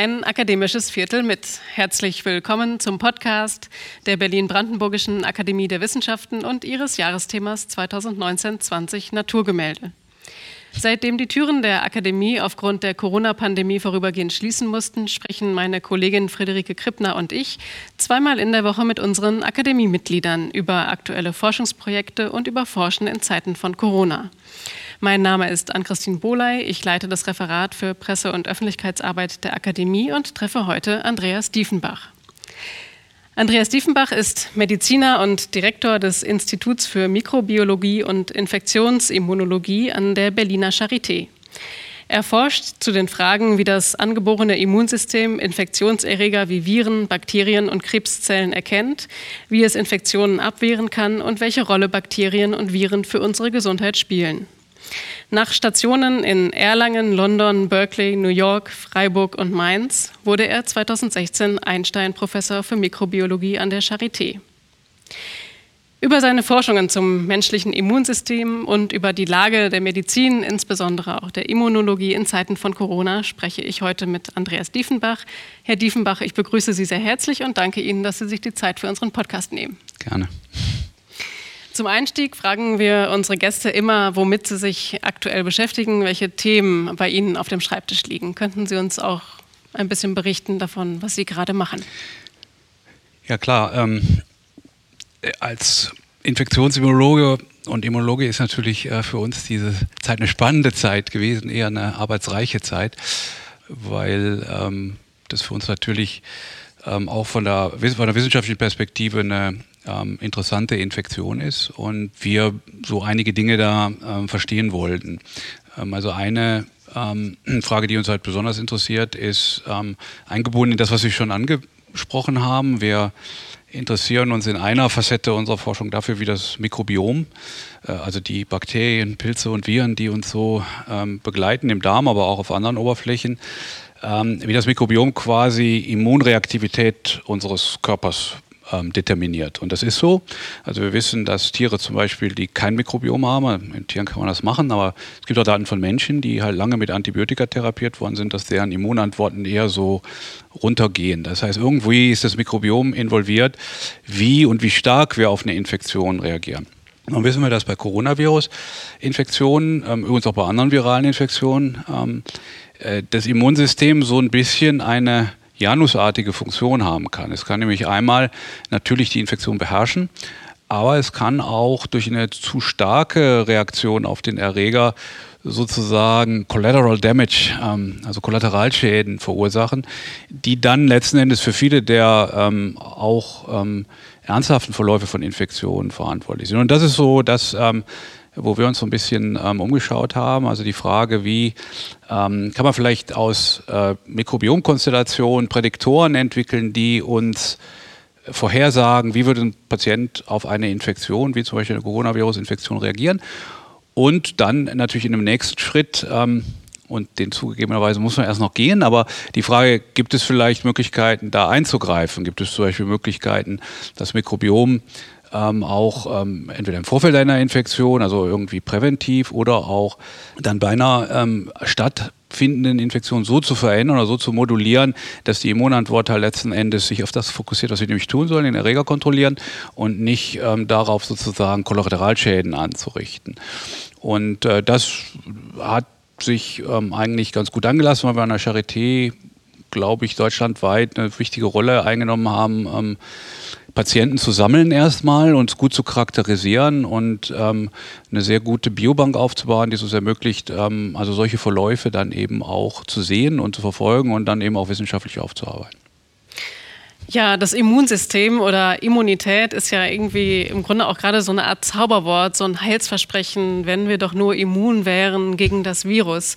Ein akademisches Viertel mit. Herzlich willkommen zum Podcast der Berlin-Brandenburgischen Akademie der Wissenschaften und ihres Jahresthemas 2019-20 Naturgemälde. Seitdem die Türen der Akademie aufgrund der Corona-Pandemie vorübergehend schließen mussten, sprechen meine Kollegin Friederike Krippner und ich zweimal in der Woche mit unseren Akademiemitgliedern über aktuelle Forschungsprojekte und über Forschen in Zeiten von Corona. Mein Name ist Ann-Christine Boley. Ich leite das Referat für Presse- und Öffentlichkeitsarbeit der Akademie und treffe heute Andreas Diefenbach. Andreas Diefenbach ist Mediziner und Direktor des Instituts für Mikrobiologie und Infektionsimmunologie an der Berliner Charité. Er forscht zu den Fragen, wie das angeborene Immunsystem Infektionserreger wie Viren, Bakterien und Krebszellen erkennt, wie es Infektionen abwehren kann und welche Rolle Bakterien und Viren für unsere Gesundheit spielen. Nach Stationen in Erlangen, London, Berkeley, New York, Freiburg und Mainz wurde er 2016 Einstein-Professor für Mikrobiologie an der Charité. Über seine Forschungen zum menschlichen Immunsystem und über die Lage der Medizin, insbesondere auch der Immunologie in Zeiten von Corona, spreche ich heute mit Andreas Diefenbach. Herr Diefenbach, ich begrüße Sie sehr herzlich und danke Ihnen, dass Sie sich die Zeit für unseren Podcast nehmen. Gerne. Zum Einstieg fragen wir unsere Gäste immer, womit sie sich aktuell beschäftigen, welche Themen bei Ihnen auf dem Schreibtisch liegen. Könnten Sie uns auch ein bisschen berichten davon, was Sie gerade machen? Ja klar, ähm, als Infektionsimmunologe und Immunologe ist natürlich äh, für uns diese Zeit eine spannende Zeit gewesen, eher eine arbeitsreiche Zeit, weil ähm, das für uns natürlich ähm, auch von der, von der wissenschaftlichen Perspektive eine ähm, interessante Infektion ist und wir so einige Dinge da ähm, verstehen wollten. Ähm, also eine ähm, Frage, die uns halt besonders interessiert, ist ähm, eingebunden in das, was Sie schon angesprochen haben. Wir interessieren uns in einer Facette unserer Forschung dafür, wie das Mikrobiom, äh, also die Bakterien, Pilze und Viren, die uns so ähm, begleiten im Darm, aber auch auf anderen Oberflächen, wie das Mikrobiom quasi Immunreaktivität unseres Körpers ähm, determiniert. Und das ist so. Also wir wissen, dass Tiere zum Beispiel, die kein Mikrobiom haben, in Tieren kann man das machen, aber es gibt auch Daten von Menschen, die halt lange mit Antibiotika therapiert worden sind, dass deren Immunantworten eher so runtergehen. Das heißt, irgendwie ist das Mikrobiom involviert, wie und wie stark wir auf eine Infektion reagieren. Nun wissen wir, dass bei Coronavirus-Infektionen, ähm, übrigens auch bei anderen viralen Infektionen, ähm, äh, das Immunsystem so ein bisschen eine janusartige Funktion haben kann. Es kann nämlich einmal natürlich die Infektion beherrschen, aber es kann auch durch eine zu starke Reaktion auf den Erreger sozusagen Collateral Damage, ähm, also Kollateralschäden verursachen, die dann letzten Endes für viele der ähm, auch ähm, ernsthaften Verläufe von Infektionen verantwortlich sind. Und das ist so, dass ähm, wo wir uns so ein bisschen ähm, umgeschaut haben. Also die Frage, wie ähm, kann man vielleicht aus äh, Mikrobiomkonstellationen Prädiktoren entwickeln, die uns vorhersagen, wie würde ein Patient auf eine Infektion, wie zum Beispiel eine Coronavirus-Infektion reagieren. Und dann natürlich in einem nächsten Schritt, ähm, und den zugegebenerweise muss man erst noch gehen, aber die Frage, gibt es vielleicht Möglichkeiten, da einzugreifen? Gibt es zum Beispiel Möglichkeiten, das Mikrobiom ähm, auch ähm, entweder im Vorfeld einer Infektion, also irgendwie präventiv, oder auch dann bei einer ähm, stattfindenden Infektion so zu verändern oder so zu modulieren, dass die Immunantwort halt letzten Endes sich auf das fokussiert, was sie nämlich tun sollen, den Erreger kontrollieren und nicht ähm, darauf sozusagen Kollateralschäden anzurichten. Und äh, das hat sich ähm, eigentlich ganz gut angelassen, weil wir an der Charité, glaube ich, deutschlandweit eine wichtige Rolle eingenommen haben ähm, Patienten zu sammeln erstmal und gut zu charakterisieren und ähm, eine sehr gute Biobank aufzubauen, die es uns ermöglicht, ähm, also solche Verläufe dann eben auch zu sehen und zu verfolgen und dann eben auch wissenschaftlich aufzuarbeiten. Ja, das Immunsystem oder Immunität ist ja irgendwie im Grunde auch gerade so eine Art Zauberwort, so ein Heilsversprechen, wenn wir doch nur immun wären gegen das Virus.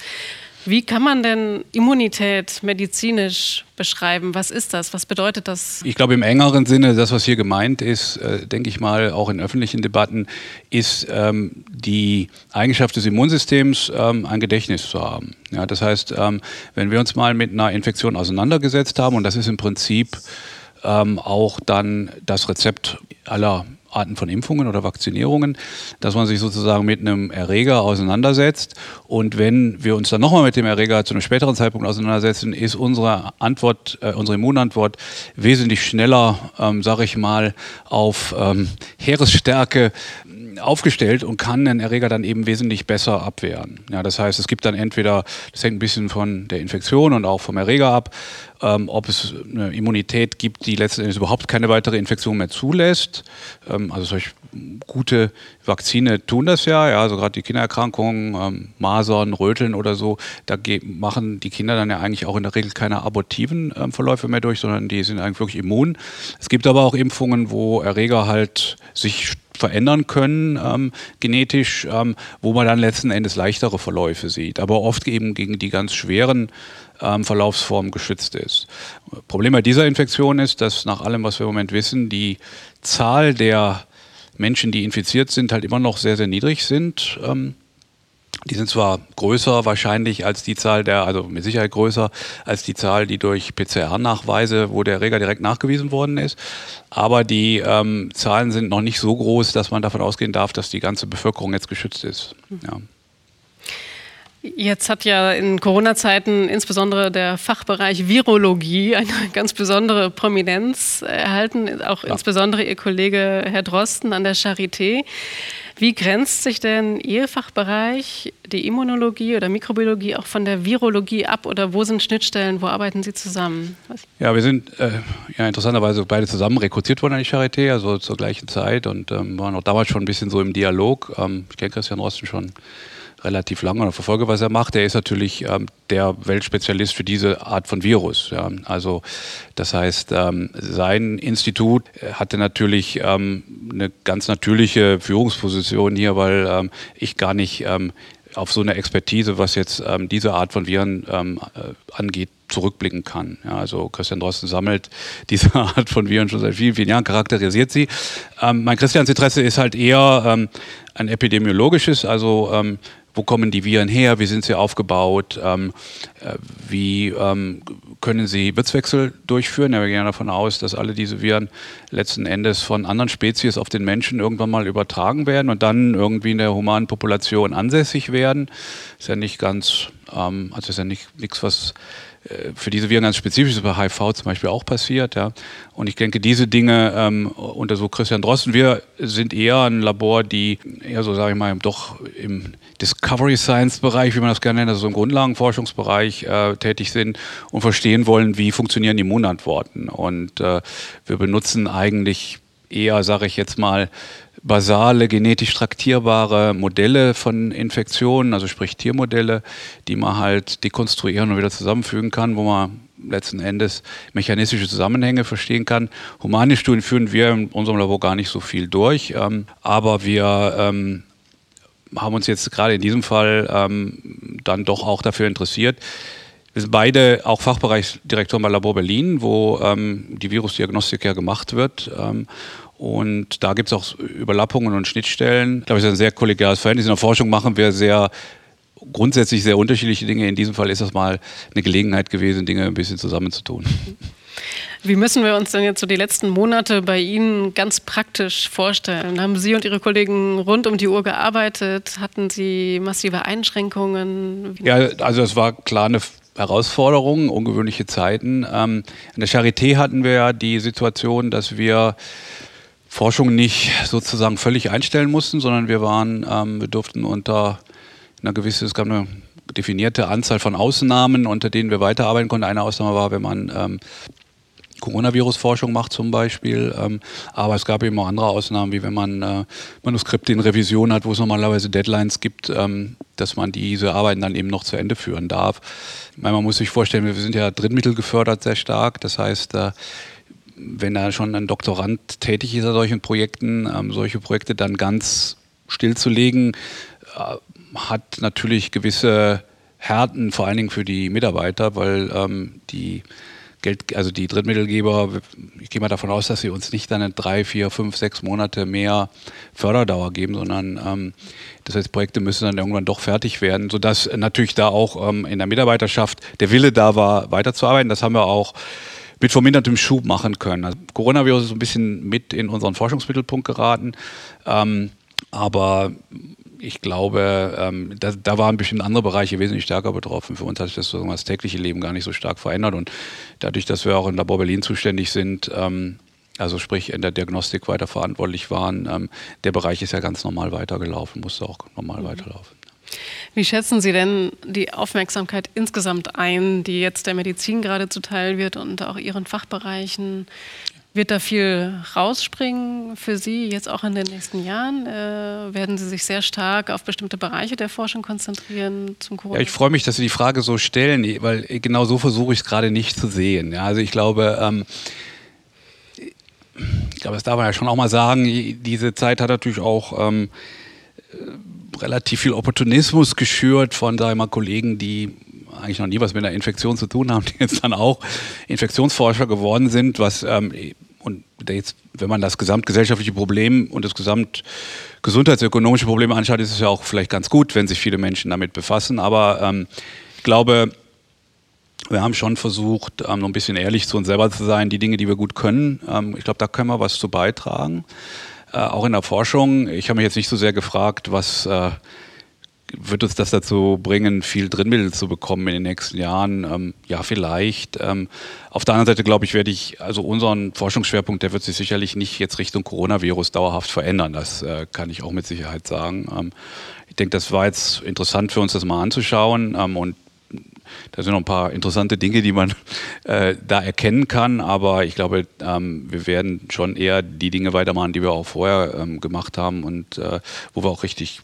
Wie kann man denn Immunität medizinisch beschreiben? Was ist das? Was bedeutet das? Ich glaube, im engeren Sinne, das, was hier gemeint ist, äh, denke ich mal, auch in öffentlichen Debatten, ist ähm, die Eigenschaft des Immunsystems, ähm, ein Gedächtnis zu haben. Ja, das heißt, ähm, wenn wir uns mal mit einer Infektion auseinandergesetzt haben, und das ist im Prinzip ähm, auch dann das Rezept aller Arten von Impfungen oder Vakzinierungen, dass man sich sozusagen mit einem Erreger auseinandersetzt. Und wenn wir uns dann nochmal mit dem Erreger zu einem späteren Zeitpunkt auseinandersetzen, ist unsere Antwort, äh, unsere Immunantwort wesentlich schneller, ähm, sage ich mal, auf ähm, Heeresstärke aufgestellt und kann den Erreger dann eben wesentlich besser abwehren. Ja, das heißt, es gibt dann entweder, das hängt ein bisschen von der Infektion und auch vom Erreger ab, ähm, ob es eine Immunität gibt, die letzten Endes überhaupt keine weitere Infektion mehr zulässt. Ähm, also solche gute Vakzine tun das ja, ja also gerade die Kindererkrankungen, ähm, Masern, Röteln oder so, da machen die Kinder dann ja eigentlich auch in der Regel keine abortiven ähm, Verläufe mehr durch, sondern die sind eigentlich wirklich immun. Es gibt aber auch Impfungen, wo Erreger halt sich verändern können ähm, genetisch, ähm, wo man dann letzten Endes leichtere Verläufe sieht, aber oft eben gegen die ganz schweren ähm, Verlaufsformen geschützt ist. Problem bei dieser Infektion ist, dass nach allem, was wir im Moment wissen, die Zahl der Menschen, die infiziert sind, halt immer noch sehr, sehr niedrig sind. Ähm, die sind zwar größer wahrscheinlich als die Zahl der, also mit Sicherheit größer als die Zahl, die durch PCR-Nachweise, wo der Erreger direkt nachgewiesen worden ist. Aber die ähm, Zahlen sind noch nicht so groß, dass man davon ausgehen darf, dass die ganze Bevölkerung jetzt geschützt ist. Ja. Jetzt hat ja in Corona-Zeiten insbesondere der Fachbereich Virologie eine ganz besondere Prominenz erhalten, auch ja. insbesondere Ihr Kollege Herr Drosten an der Charité. Wie grenzt sich denn Ihr Fachbereich, die Immunologie oder Mikrobiologie, auch von der Virologie ab oder wo sind Schnittstellen, wo arbeiten Sie zusammen? Ja, wir sind äh, ja, interessanterweise beide zusammen rekrutiert worden an die Charité, also zur gleichen Zeit und ähm, waren auch damals schon ein bisschen so im Dialog. Ähm, ich kenne Christian Rosten schon relativ lange oder verfolge, was er macht. Er ist natürlich ähm, der Weltspezialist für diese Art von Virus. Ja. Also das heißt, ähm, sein Institut hatte natürlich ähm, eine ganz natürliche Führungsposition hier, weil ähm, ich gar nicht ähm, auf so eine Expertise, was jetzt ähm, diese Art von Viren äh, angeht, zurückblicken kann. Ja, also Christian Drosten sammelt diese Art von Viren schon seit vielen, vielen Jahren, charakterisiert sie. Ähm, mein Christians Interesse ist halt eher ähm, ein epidemiologisches, also ähm, wo kommen die Viren her, wie sind sie aufgebaut, ähm, äh, wie ähm, können sie Wirtswechsel durchführen. Ja, wir gehen davon aus, dass alle diese Viren letzten Endes von anderen Spezies auf den Menschen irgendwann mal übertragen werden und dann irgendwie in der humanen Population ansässig werden. Ist ja nicht ganz, ähm, also ist ja nicht nichts, was für diese Viren ganz spezifisch ist bei HIV zum Beispiel auch passiert. Ja. Und ich denke, diese Dinge ähm, untersucht Christian Drosten. Wir sind eher ein Labor, die eher so, sage ich mal, doch im Discovery Science Bereich, wie man das gerne nennt, also im Grundlagenforschungsbereich äh, tätig sind und verstehen wollen, wie funktionieren Immunantworten. Und äh, wir benutzen eigentlich eher, sage ich jetzt mal, basale, genetisch traktierbare Modelle von Infektionen, also sprich Tiermodelle, die man halt dekonstruieren und wieder zusammenfügen kann, wo man letzten Endes mechanistische Zusammenhänge verstehen kann. Humane Studien führen wir in unserem Labor gar nicht so viel durch, ähm, aber wir ähm, haben uns jetzt gerade in diesem Fall ähm, dann doch auch dafür interessiert. Wir sind beide auch Fachbereichsdirektoren bei Labor Berlin, wo ähm, die Virusdiagnostik ja gemacht wird. Ähm, und da gibt es auch Überlappungen und Schnittstellen. Ich glaube, es ist ein sehr kollegiales Verhältnis. In der Forschung machen wir sehr grundsätzlich sehr unterschiedliche Dinge. In diesem Fall ist das mal eine Gelegenheit gewesen, Dinge ein bisschen zusammenzutun. Wie müssen wir uns denn jetzt so die letzten Monate bei Ihnen ganz praktisch vorstellen? Haben Sie und Ihre Kollegen rund um die Uhr gearbeitet? Hatten Sie massive Einschränkungen? Ja, also es war klar eine Herausforderung, ungewöhnliche Zeiten. Ähm, an der Charité hatten wir ja die Situation, dass wir Forschung nicht sozusagen völlig einstellen mussten, sondern wir waren, ähm, wir durften unter einer gewissen, es gab eine definierte Anzahl von Ausnahmen, unter denen wir weiterarbeiten konnten. Eine Ausnahme war, wenn man ähm, Coronavirus-Forschung macht zum Beispiel. Ähm, aber es gab eben auch andere Ausnahmen, wie wenn man äh, Manuskripte in Revision hat, wo es normalerweise Deadlines gibt, ähm, dass man diese Arbeiten dann eben noch zu Ende führen darf. Meine, man muss sich vorstellen, wir sind ja Drittmittel gefördert sehr stark. Das heißt, äh, wenn da schon ein Doktorand tätig ist an solchen Projekten, ähm, solche Projekte dann ganz stillzulegen, äh, hat natürlich gewisse härten, vor allen Dingen für die Mitarbeiter, weil ähm, die Geld, also die Drittmittelgeber, ich gehe mal davon aus, dass sie uns nicht dann drei, vier, fünf, sechs Monate mehr Förderdauer geben, sondern ähm, das heißt, Projekte müssen dann irgendwann doch fertig werden, sodass natürlich da auch ähm, in der Mitarbeiterschaft der Wille da war, weiterzuarbeiten. Das haben wir auch mit vermindertem Schub machen können. Also Coronavirus ist so ein bisschen mit in unseren Forschungsmittelpunkt geraten. Ähm, aber ich glaube, ähm, da, da, waren bestimmt andere Bereiche wesentlich stärker betroffen. Für uns hat sich das, so das tägliche Leben gar nicht so stark verändert. Und dadurch, dass wir auch in Labor Berlin zuständig sind, ähm, also sprich in der Diagnostik weiter verantwortlich waren, ähm, der Bereich ist ja ganz normal weitergelaufen, musste auch normal mhm. weiterlaufen. Wie schätzen Sie denn die Aufmerksamkeit insgesamt ein, die jetzt der Medizin gerade zuteil wird und auch Ihren Fachbereichen? Wird da viel rausspringen für Sie jetzt auch in den nächsten Jahren? Äh, werden Sie sich sehr stark auf bestimmte Bereiche der Forschung konzentrieren zum Corona? Ja, ich freue mich, dass Sie die Frage so stellen, weil genau so versuche ich es gerade nicht zu sehen. Ja, also ich glaube, ähm, ich glaube, das darf man ja schon auch mal sagen, diese Zeit hat natürlich auch ähm, relativ viel Opportunismus geschürt von, sag ich mal, Kollegen, die eigentlich noch nie was mit einer Infektion zu tun haben, die jetzt dann auch Infektionsforscher geworden sind, was ähm, und jetzt, wenn man das gesamtgesellschaftliche Problem und das gesamtgesundheitsökonomische Problem anschaut, ist es ja auch vielleicht ganz gut, wenn sich viele Menschen damit befassen. Aber ähm, ich glaube, wir haben schon versucht, ähm, noch ein bisschen ehrlich zu uns selber zu sein, die Dinge, die wir gut können. Ähm, ich glaube, da können wir was zu beitragen. Äh, auch in der Forschung. Ich habe mich jetzt nicht so sehr gefragt, was äh, wird uns das dazu bringen, viel Drittmittel zu bekommen in den nächsten Jahren? Ähm, ja, vielleicht. Ähm, auf der anderen Seite glaube ich, werde ich, also unseren Forschungsschwerpunkt, der wird sich sicherlich nicht jetzt Richtung Coronavirus dauerhaft verändern. Das äh, kann ich auch mit Sicherheit sagen. Ähm, ich denke, das war jetzt interessant für uns, das mal anzuschauen. Ähm, und da sind noch ein paar interessante Dinge, die man äh, da erkennen kann. Aber ich glaube, ähm, wir werden schon eher die Dinge weitermachen, die wir auch vorher ähm, gemacht haben und äh, wo wir auch richtig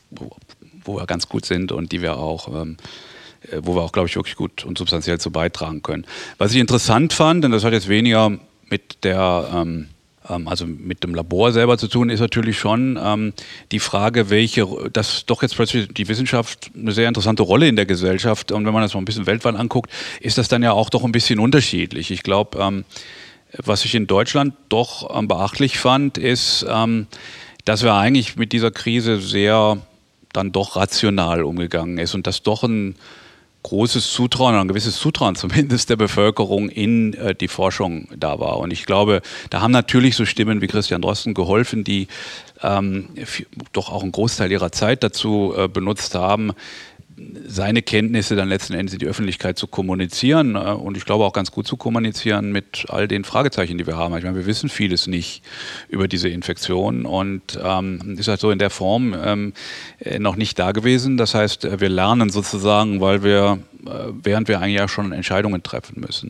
wo wir ganz gut sind und die wir auch ähm, äh, wo wir auch, glaube ich, wirklich gut und substanziell zu beitragen können. Was ich interessant fand, und das hat jetzt weniger mit der, ähm, also mit dem Labor selber zu tun, ist natürlich schon ähm, die Frage, welche, dass doch jetzt plötzlich die Wissenschaft eine sehr interessante Rolle in der Gesellschaft und wenn man das mal ein bisschen weltweit anguckt, ist das dann ja auch doch ein bisschen unterschiedlich. Ich glaube, ähm, was ich in Deutschland doch ähm, beachtlich fand, ist, dass wir eigentlich mit dieser Krise sehr dann doch rational umgegangen ist und dass doch ein großes Zutrauen, ein gewisses Zutrauen zumindest der Bevölkerung in äh, die Forschung da war. Und ich glaube, da haben natürlich so Stimmen wie Christian Drosten geholfen, die ähm, doch auch einen Großteil ihrer Zeit dazu äh, benutzt haben, seine Kenntnisse dann letzten Endes in die Öffentlichkeit zu kommunizieren äh, und ich glaube auch ganz gut zu kommunizieren mit all den Fragezeichen, die wir haben. Ich meine, wir wissen vieles nicht über diese Infektion und ähm, ist halt so in der Form ähm, äh, noch nicht da gewesen. Das heißt, äh, wir lernen sozusagen, weil wir während wir eigentlich ja schon Entscheidungen treffen müssen.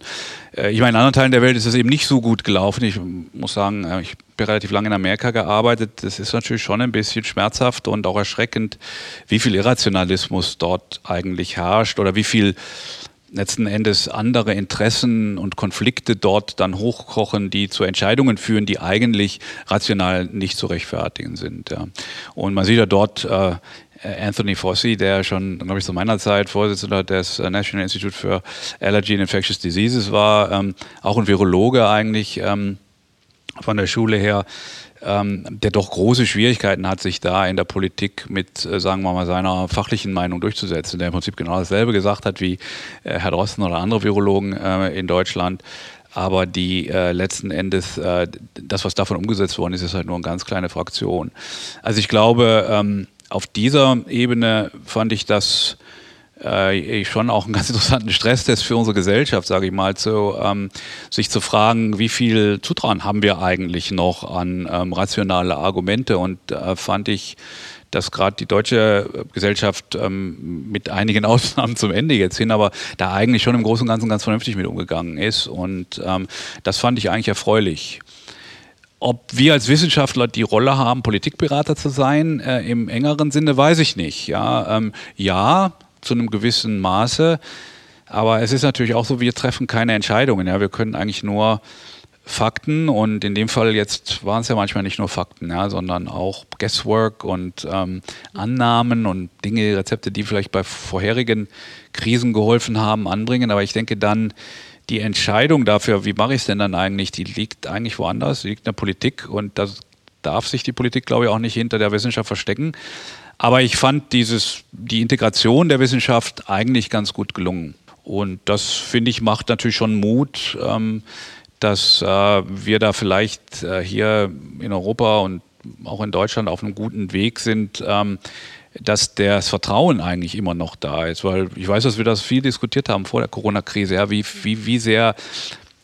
Äh, ich meine, in anderen Teilen der Welt ist es eben nicht so gut gelaufen. Ich muss sagen, äh, ich habe relativ lange in Amerika gearbeitet. Das ist natürlich schon ein bisschen schmerzhaft und auch erschreckend, wie viel Irrationalismus dort eigentlich herrscht oder wie viel letzten Endes andere Interessen und Konflikte dort dann hochkochen, die zu Entscheidungen führen, die eigentlich rational nicht zu rechtfertigen sind. Ja. Und man sieht ja dort äh, äh, Anthony Fossi, der schon, glaube ich, zu meiner Zeit Vorsitzender des äh, National Institute for Allergy and Infectious Diseases war, ähm, auch ein Virologe eigentlich ähm, von der Schule her, ähm, der doch große Schwierigkeiten hat, sich da in der Politik mit, äh, sagen wir mal, seiner fachlichen Meinung durchzusetzen, der im Prinzip genau dasselbe gesagt hat wie äh, Herr Drosten oder andere Virologen äh, in Deutschland. Aber die äh, letzten Endes, äh, das, was davon umgesetzt worden ist, ist halt nur eine ganz kleine Fraktion. Also ich glaube, ähm, auf dieser Ebene fand ich das äh, schon auch einen ganz interessanten Stresstest für unsere Gesellschaft, sage ich mal, zu, ähm, sich zu fragen, wie viel Zutrauen haben wir eigentlich noch an ähm, rationale Argumente und äh, fand ich, dass gerade die deutsche Gesellschaft ähm, mit einigen Ausnahmen zum Ende jetzt hin, aber da eigentlich schon im Großen und Ganzen ganz vernünftig mit umgegangen ist und ähm, das fand ich eigentlich erfreulich. Ob wir als Wissenschaftler die Rolle haben, Politikberater zu sein, äh, im engeren Sinne, weiß ich nicht. Ja, ähm, ja, zu einem gewissen Maße. Aber es ist natürlich auch so, wir treffen keine Entscheidungen. Ja. Wir können eigentlich nur Fakten und in dem Fall jetzt waren es ja manchmal nicht nur Fakten, ja, sondern auch Guesswork und ähm, Annahmen und Dinge, Rezepte, die vielleicht bei vorherigen Krisen geholfen haben, anbringen. Aber ich denke dann, die Entscheidung dafür, wie mache ich es denn dann eigentlich, die liegt eigentlich woanders, liegt in der Politik und das darf sich die Politik, glaube ich, auch nicht hinter der Wissenschaft verstecken. Aber ich fand dieses, die Integration der Wissenschaft eigentlich ganz gut gelungen. Und das, finde ich, macht natürlich schon Mut, ähm, dass äh, wir da vielleicht äh, hier in Europa und auch in Deutschland auf einem guten Weg sind, ähm, dass das Vertrauen eigentlich immer noch da ist. Weil ich weiß, dass wir das viel diskutiert haben vor der Corona-Krise, ja, wie, wie, wie sehr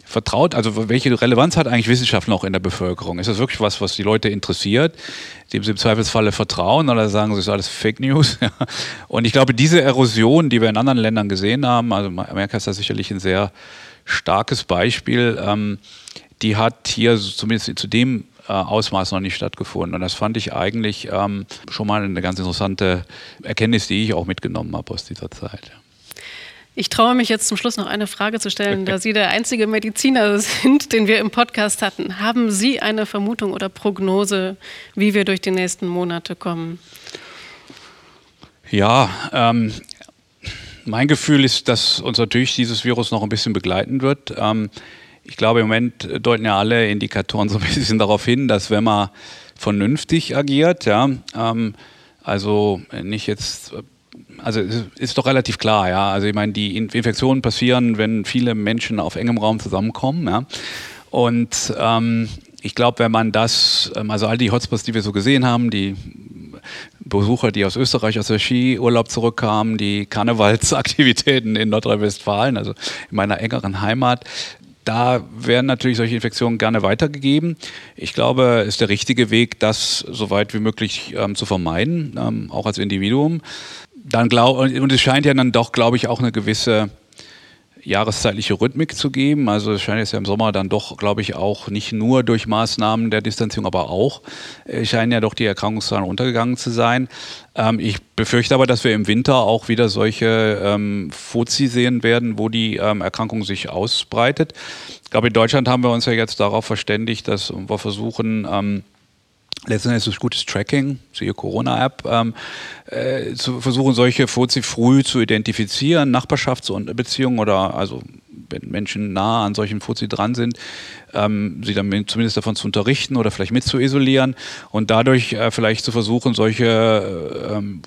vertraut, also welche Relevanz hat eigentlich Wissenschaft noch in der Bevölkerung? Ist das wirklich was, was die Leute interessiert, dem sie im Zweifelsfalle vertrauen oder sagen sie, ist alles Fake News? Und ich glaube, diese Erosion, die wir in anderen Ländern gesehen haben, also Amerika ist da sicherlich ein sehr starkes Beispiel. Ähm, die hat hier zumindest zu dem Ausmaß noch nicht stattgefunden. Und das fand ich eigentlich ähm, schon mal eine ganz interessante Erkenntnis, die ich auch mitgenommen habe aus dieser Zeit. Ich traue mich jetzt zum Schluss noch eine Frage zu stellen, da Sie der einzige Mediziner sind, den wir im Podcast hatten. Haben Sie eine Vermutung oder Prognose, wie wir durch die nächsten Monate kommen? Ja, ähm, mein Gefühl ist, dass uns natürlich dieses Virus noch ein bisschen begleiten wird. Ähm, ich glaube, im Moment deuten ja alle Indikatoren so ein bisschen darauf hin, dass wenn man vernünftig agiert, ja, ähm, also nicht jetzt, also ist doch relativ klar, ja. Also ich meine, die Infektionen passieren, wenn viele Menschen auf engem Raum zusammenkommen, ja. Und ähm, ich glaube, wenn man das, ähm, also all die Hotspots, die wir so gesehen haben, die Besucher, die aus Österreich aus der Skiurlaub zurückkamen, die Karnevalsaktivitäten in Nordrhein-Westfalen, also in meiner engeren Heimat. Da werden natürlich solche Infektionen gerne weitergegeben. Ich glaube, es ist der richtige Weg, das so weit wie möglich ähm, zu vermeiden, ähm, auch als Individuum. Dann glaub, und es scheint ja dann doch, glaube ich, auch eine gewisse jahreszeitliche Rhythmik zu geben. Also es scheint jetzt ja im Sommer dann doch, glaube ich, auch nicht nur durch Maßnahmen der Distanzierung, aber auch äh, scheinen ja doch die Erkrankungszahlen runtergegangen zu sein. Ähm, ich befürchte aber, dass wir im Winter auch wieder solche ähm, Fuzzi sehen werden, wo die ähm, Erkrankung sich ausbreitet. Ich glaube, in Deutschland haben wir uns ja jetzt darauf verständigt, dass wir versuchen, ähm, letztendlich durch gutes Tracking, siehe Corona-App, ähm, äh, zu versuchen, solche Fuzzi früh zu identifizieren, Nachbarschaftsbeziehungen oder also wenn Menschen nah an solchen Fuzzi dran sind, ähm, sie dann zumindest davon zu unterrichten oder vielleicht mit zu isolieren und dadurch äh, vielleicht zu versuchen, solche äh, ähm,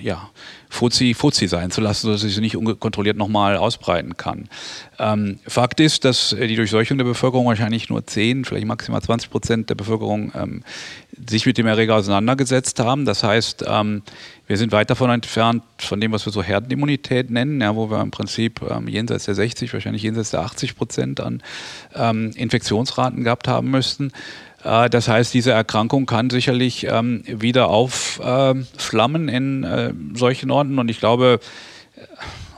ja, Fuzzi Fuzzi sein zu lassen, sodass sie sich nicht unkontrolliert nochmal ausbreiten kann. Ähm, Fakt ist, dass die Durchseuchung der Bevölkerung wahrscheinlich nur 10, vielleicht maximal 20 Prozent der Bevölkerung ähm, sich mit dem Erreger auseinandergesetzt haben. Das heißt, ähm, wir sind weit davon entfernt von dem, was wir so Herdenimmunität nennen, ja, wo wir im Prinzip ähm, jenseits der 60, wahrscheinlich jenseits der 80 Prozent an ähm, Infektionsraten gehabt haben müssten. Äh, das heißt, diese Erkrankung kann sicherlich ähm, wieder aufflammen in äh, solchen Orten und ich glaube, äh,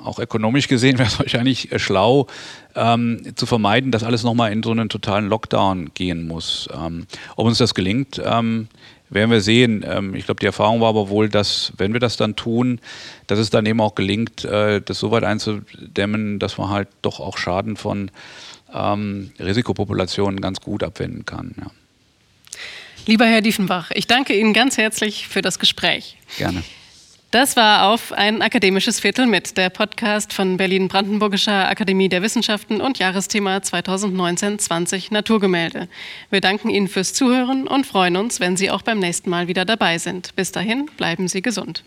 auch ökonomisch gesehen wäre es wahrscheinlich schlau, ähm, zu vermeiden, dass alles nochmal in so einen totalen Lockdown gehen muss. Ähm, ob uns das gelingt, ähm, werden wir sehen. Ähm, ich glaube, die Erfahrung war aber wohl, dass, wenn wir das dann tun, dass es dann eben auch gelingt, äh, das so weit einzudämmen, dass man halt doch auch Schaden von ähm, Risikopopulationen ganz gut abwenden kann. Ja. Lieber Herr Diefenbach, ich danke Ihnen ganz herzlich für das Gespräch. Gerne. Das war auf ein akademisches Viertel mit der Podcast von Berlin-Brandenburgischer Akademie der Wissenschaften und Jahresthema 2019-20 Naturgemälde. Wir danken Ihnen fürs Zuhören und freuen uns, wenn Sie auch beim nächsten Mal wieder dabei sind. Bis dahin, bleiben Sie gesund.